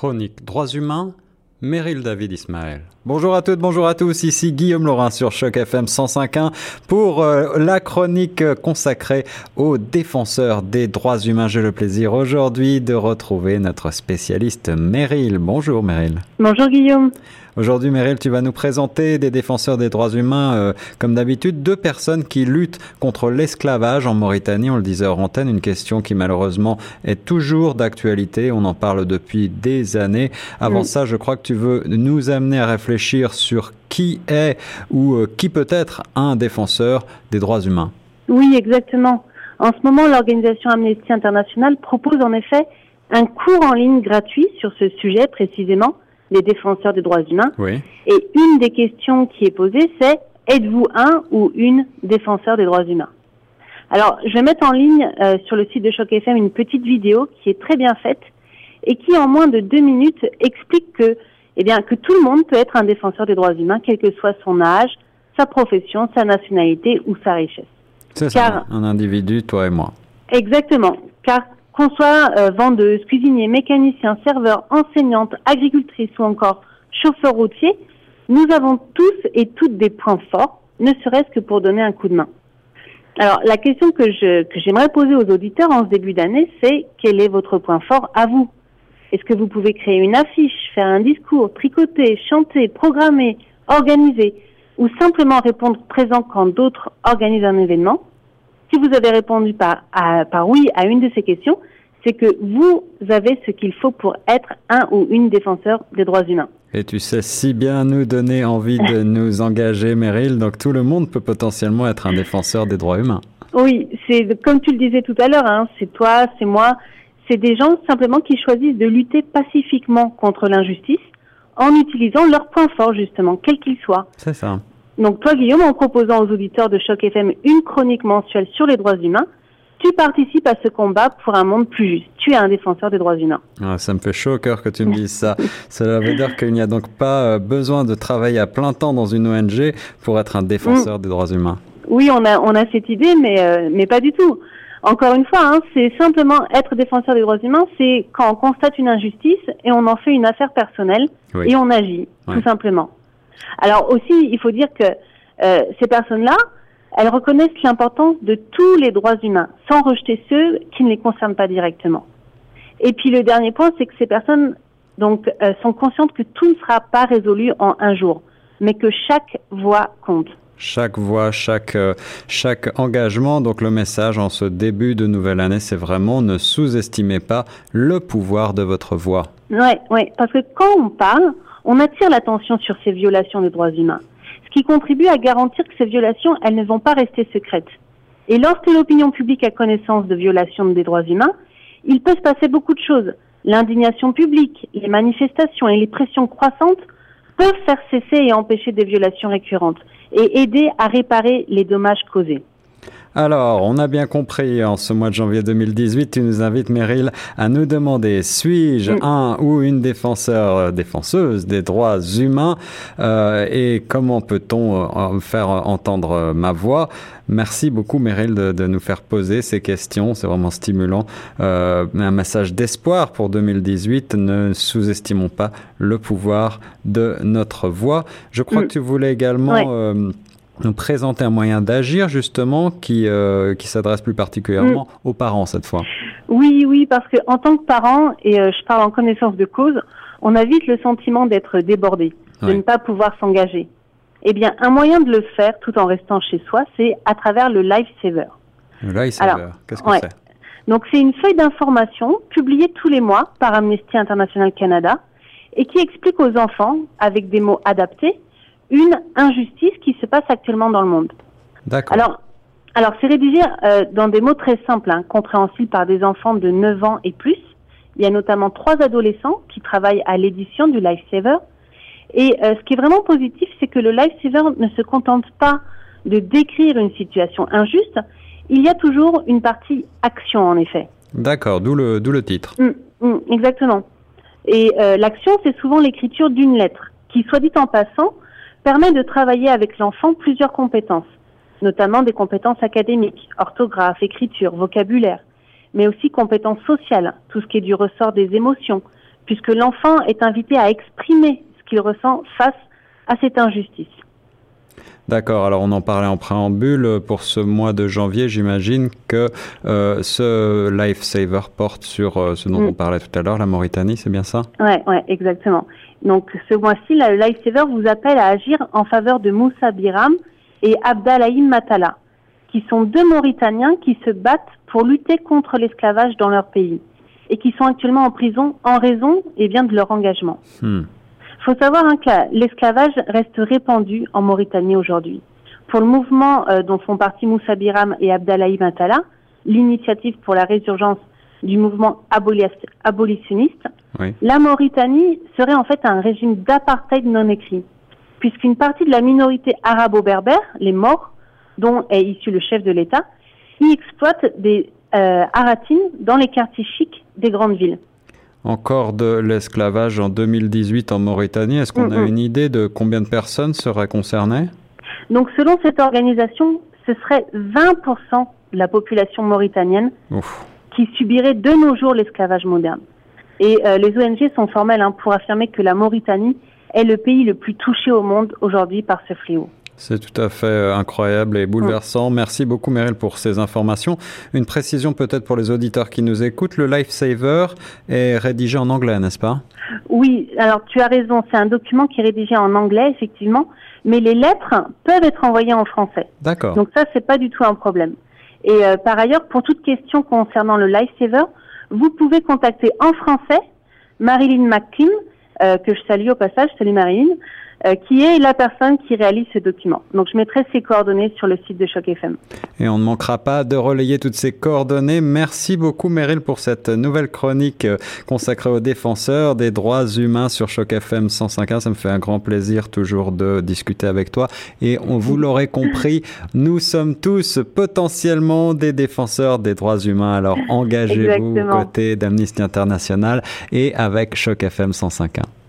chronique Droits humains, Meryl David Ismaël. Bonjour à toutes, bonjour à tous, ici Guillaume Laurin sur Choc FM 105.1 pour euh, la chronique consacrée aux défenseurs des droits humains. J'ai le plaisir aujourd'hui de retrouver notre spécialiste Meryl. Bonjour Meryl. Bonjour Guillaume. Aujourd'hui, Meryl, tu vas nous présenter des défenseurs des droits humains, euh, comme d'habitude, deux personnes qui luttent contre l'esclavage en Mauritanie. On le disait hors antenne, une question qui malheureusement est toujours d'actualité. On en parle depuis des années. Avant ça, je crois que tu veux nous amener à réfléchir sur qui est ou euh, qui peut être un défenseur des droits humains. Oui, exactement. En ce moment, l'organisation Amnesty International propose en effet un cours en ligne gratuit sur ce sujet précisément les défenseurs des droits humains. Et une des questions qui est posée, c'est êtes-vous un ou une défenseur des droits humains? Alors, je vais mettre en ligne euh, sur le site de Choc FM une petite vidéo qui est très bien faite et qui, en moins de deux minutes, explique que, eh bien, que tout le monde peut être un défenseur des droits humains, quel que soit son âge, sa profession, sa nationalité ou sa richesse. C'est ça, un individu, toi et moi. Exactement, car soit euh, vendeuse, cuisinier, mécanicien, serveur, enseignante, agricultrice ou encore chauffeur routier, nous avons tous et toutes des points forts, ne serait-ce que pour donner un coup de main. Alors, la question que j'aimerais poser aux auditeurs en ce début d'année, c'est quel est votre point fort à vous? Est-ce que vous pouvez créer une affiche, faire un discours, tricoter, chanter, programmer, organiser, ou simplement répondre présent quand d'autres organisent un événement? Si vous avez répondu par, par oui à une de ces questions, c'est que vous avez ce qu'il faut pour être un ou une défenseur des droits humains. Et tu sais si bien nous donner envie de nous engager, Meryl, donc tout le monde peut potentiellement être un défenseur des droits humains. Oui, c'est comme tu le disais tout à l'heure, hein, c'est toi, c'est moi, c'est des gens simplement qui choisissent de lutter pacifiquement contre l'injustice en utilisant leurs points forts justement, quels qu'ils soient. C'est ça. Donc toi, Guillaume, en proposant aux auditeurs de Choc FM une chronique mensuelle sur les droits humains, tu participes à ce combat pour un monde plus juste. Tu es un défenseur des droits humains. Ah, ça me fait chaud au cœur que tu me dises ça. Cela veut dire qu'il n'y a donc pas euh, besoin de travailler à plein temps dans une ONG pour être un défenseur mm. des droits humains. Oui, on a, on a cette idée, mais, euh, mais pas du tout. Encore une fois, hein, c'est simplement être défenseur des droits humains, c'est quand on constate une injustice et on en fait une affaire personnelle et on agit, tout simplement. Alors aussi, il faut dire que euh, ces personnes-là, elles reconnaissent l'importance de tous les droits humains, sans rejeter ceux qui ne les concernent pas directement. Et puis le dernier point, c'est que ces personnes donc euh, sont conscientes que tout ne sera pas résolu en un jour, mais que chaque voix compte. Chaque voix, chaque, euh, chaque engagement. Donc le message en ce début de nouvelle année, c'est vraiment ne sous-estimez pas le pouvoir de votre voix. Oui, ouais, parce que quand on parle, on attire l'attention sur ces violations des droits humains ce qui contribue à garantir que ces violations, elles ne vont pas rester secrètes. Et lorsque l'opinion publique a connaissance de violations des droits humains, il peut se passer beaucoup de choses. L'indignation publique, les manifestations et les pressions croissantes peuvent faire cesser et empêcher des violations récurrentes et aider à réparer les dommages causés. Alors, on a bien compris, en ce mois de janvier 2018, tu nous invites, Meryl, à nous demander, suis-je mm. un ou une défenseur, euh, défenseuse des droits humains euh, et comment peut-on euh, faire entendre ma voix? Merci beaucoup, Meryl, de, nous faire poser ces questions. C'est vraiment stimulant. un message d'espoir pour 2018. Ne sous-estimons pas le pouvoir de notre voix. Je crois mm. que tu voulais également nous présenter un moyen d'agir justement qui, euh, qui s'adresse plus particulièrement mm. aux parents cette fois. Oui, oui, parce que en tant que parent, et euh, je parle en connaissance de cause, on a vite le sentiment d'être débordé, de ne pas pouvoir s'engager. Eh bien, un moyen de le faire tout en restant chez soi, c'est à travers le Lifesaver. Le Lifesaver, qu'est-ce que c'est? Donc, c'est une feuille d'information publiée tous les mois par Amnesty International Canada et qui explique aux enfants, avec des mots adaptés, une injustice qui passe actuellement dans le monde. D'accord. Alors, alors c'est rédigé euh, dans des mots très simples, hein, compréhensibles par des enfants de 9 ans et plus. Il y a notamment trois adolescents qui travaillent à l'édition du Lifesaver. Et euh, ce qui est vraiment positif, c'est que le Lifesaver ne se contente pas de décrire une situation injuste. Il y a toujours une partie action, en effet. D'accord, d'où le, d'où le titre. Mmh, mmh, exactement. Et euh, l'action, c'est souvent l'écriture d'une lettre, qui, soit dit en passant, permet de travailler avec l'enfant plusieurs compétences, notamment des compétences académiques, orthographe, écriture, vocabulaire, mais aussi compétences sociales, tout ce qui est du ressort des émotions, puisque l'enfant est invité à exprimer ce qu'il ressent face à cette injustice. D'accord, alors on en parlait en préambule. Pour ce mois de janvier, j'imagine que euh, ce Lifesaver porte sur euh, ce dont mm. on parlait tout à l'heure, la Mauritanie, c'est bien ça? Oui, ouais, exactement. Donc ce mois-ci, le Lifesaver vous appelle à agir en faveur de Moussa Biram et Abdalahim Matala, qui sont deux Mauritaniens qui se battent pour lutter contre l'esclavage dans leur pays et qui sont actuellement en prison en raison et eh bien, de leur engagement. Hmm. Il faut savoir hein, que l'esclavage reste répandu en Mauritanie aujourd'hui. Pour le mouvement euh, dont font partie Moussa Biram et Abdallahi Matala, l'initiative pour la résurgence du mouvement abolitionniste, la Mauritanie serait en fait un régime d'apartheid non écrit, puisqu'une partie de la minorité arabo-berbère, les morts, dont est issu le chef de l'État, y exploite des euh, aratines dans les quartiers chics des grandes villes encore de l'esclavage en 2018 en Mauritanie. Est-ce qu'on a une idée de combien de personnes seraient concernées? Donc selon cette organisation, ce serait 20% de la population mauritanienne qui subirait de nos jours l'esclavage moderne. Et euh, les ONG sont formelles hein, pour affirmer que la Mauritanie est le pays le plus touché au monde aujourd'hui par ce fléau. C'est tout à fait euh, incroyable et bouleversant. Merci beaucoup Meryl pour ces informations. Une précision peut-être pour les auditeurs qui nous écoutent, le Lifesaver est rédigé en anglais, n'est-ce pas? Oui, alors tu as raison, c'est un document qui est rédigé en anglais, effectivement, mais les lettres peuvent être envoyées en français. D'accord. Donc ça, c'est pas du tout un problème. Et euh, par ailleurs, pour toute question concernant le Lifesaver, vous pouvez contacter en français Marilyn McKim, euh, que je salue au passage, salut Marilyn, euh, qui est la personne qui réalise ce document. Donc je mettrai ses coordonnées sur le site de Choc FM. Et on ne manquera pas de relayer toutes ces coordonnées. Merci beaucoup Meryl pour cette nouvelle chronique euh, consacrée aux défenseurs des droits humains sur Choc FM 105.1. Ça me fait un grand plaisir toujours de discuter avec toi. Et on vous l'aurez compris, nous sommes tous potentiellement des défenseurs des droits humains. Alors engagez-vous aux côtés d'Amnesty International et avec Choc FM 105.1.